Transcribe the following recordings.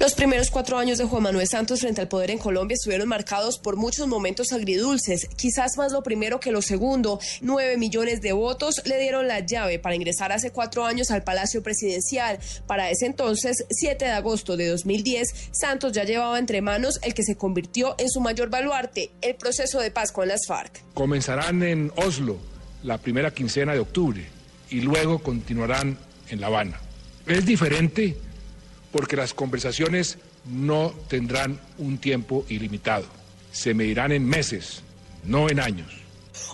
Los primeros cuatro años de Juan Manuel Santos frente al poder en Colombia estuvieron marcados por muchos momentos agridulces, quizás más lo primero que lo segundo. Nueve millones de votos le dieron la llave para ingresar hace cuatro años al Palacio Presidencial. Para ese entonces, 7 de agosto de 2010, Santos ya llevaba entre manos el que se convirtió en su mayor baluarte, el proceso de paz con las FARC. Comenzarán en Oslo la primera quincena de octubre y luego continuarán en La Habana. Es diferente porque las conversaciones no tendrán un tiempo ilimitado. Se medirán en meses, no en años.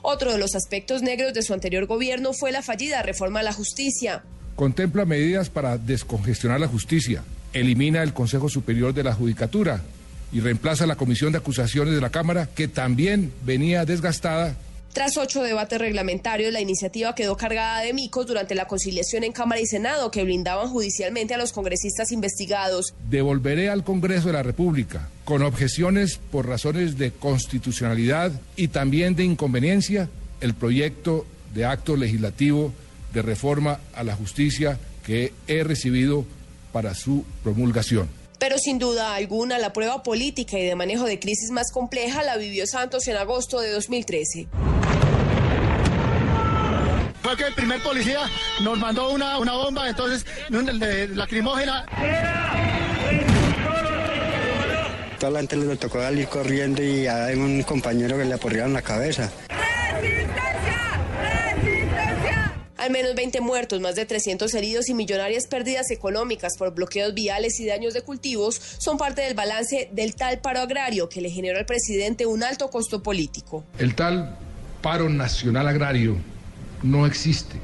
Otro de los aspectos negros de su anterior gobierno fue la fallida reforma a la justicia. Contempla medidas para descongestionar la justicia, elimina el Consejo Superior de la Judicatura y reemplaza la Comisión de Acusaciones de la Cámara, que también venía desgastada tras ocho debates reglamentarios, la iniciativa quedó cargada de micos durante la conciliación en Cámara y Senado que blindaban judicialmente a los congresistas investigados. Devolveré al Congreso de la República, con objeciones por razones de constitucionalidad y también de inconveniencia, el proyecto de acto legislativo de reforma a la justicia que he recibido para su promulgación. Pero sin duda alguna, la prueba política y de manejo de crisis más compleja la vivió Santos en agosto de 2013 fue que el primer policía nos mandó una, una bomba, entonces lacrimógena. Toda la gente le tocó salir corriendo y hay un compañero que le aporrearon la cabeza. Al menos 20 muertos, más de 300 heridos y millonarias pérdidas económicas por bloqueos viales y daños de cultivos son parte del balance del tal paro agrario que le generó al presidente un alto costo político. El tal paro nacional agrario no existe.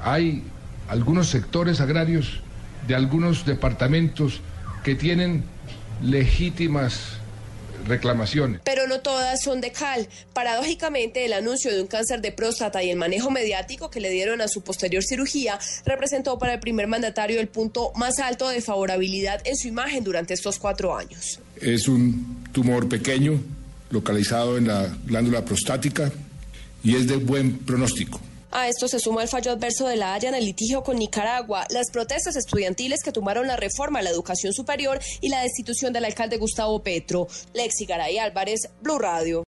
Hay algunos sectores agrarios de algunos departamentos que tienen legítimas reclamaciones. Pero no todas son de cal. Paradójicamente, el anuncio de un cáncer de próstata y el manejo mediático que le dieron a su posterior cirugía representó para el primer mandatario el punto más alto de favorabilidad en su imagen durante estos cuatro años. Es un tumor pequeño, localizado en la glándula prostática y es de buen pronóstico. A esto se suma el fallo adverso de la Haya en el litigio con Nicaragua, las protestas estudiantiles que tomaron la reforma a la educación superior y la destitución del alcalde Gustavo Petro. Lexi Garay Álvarez, Blue Radio.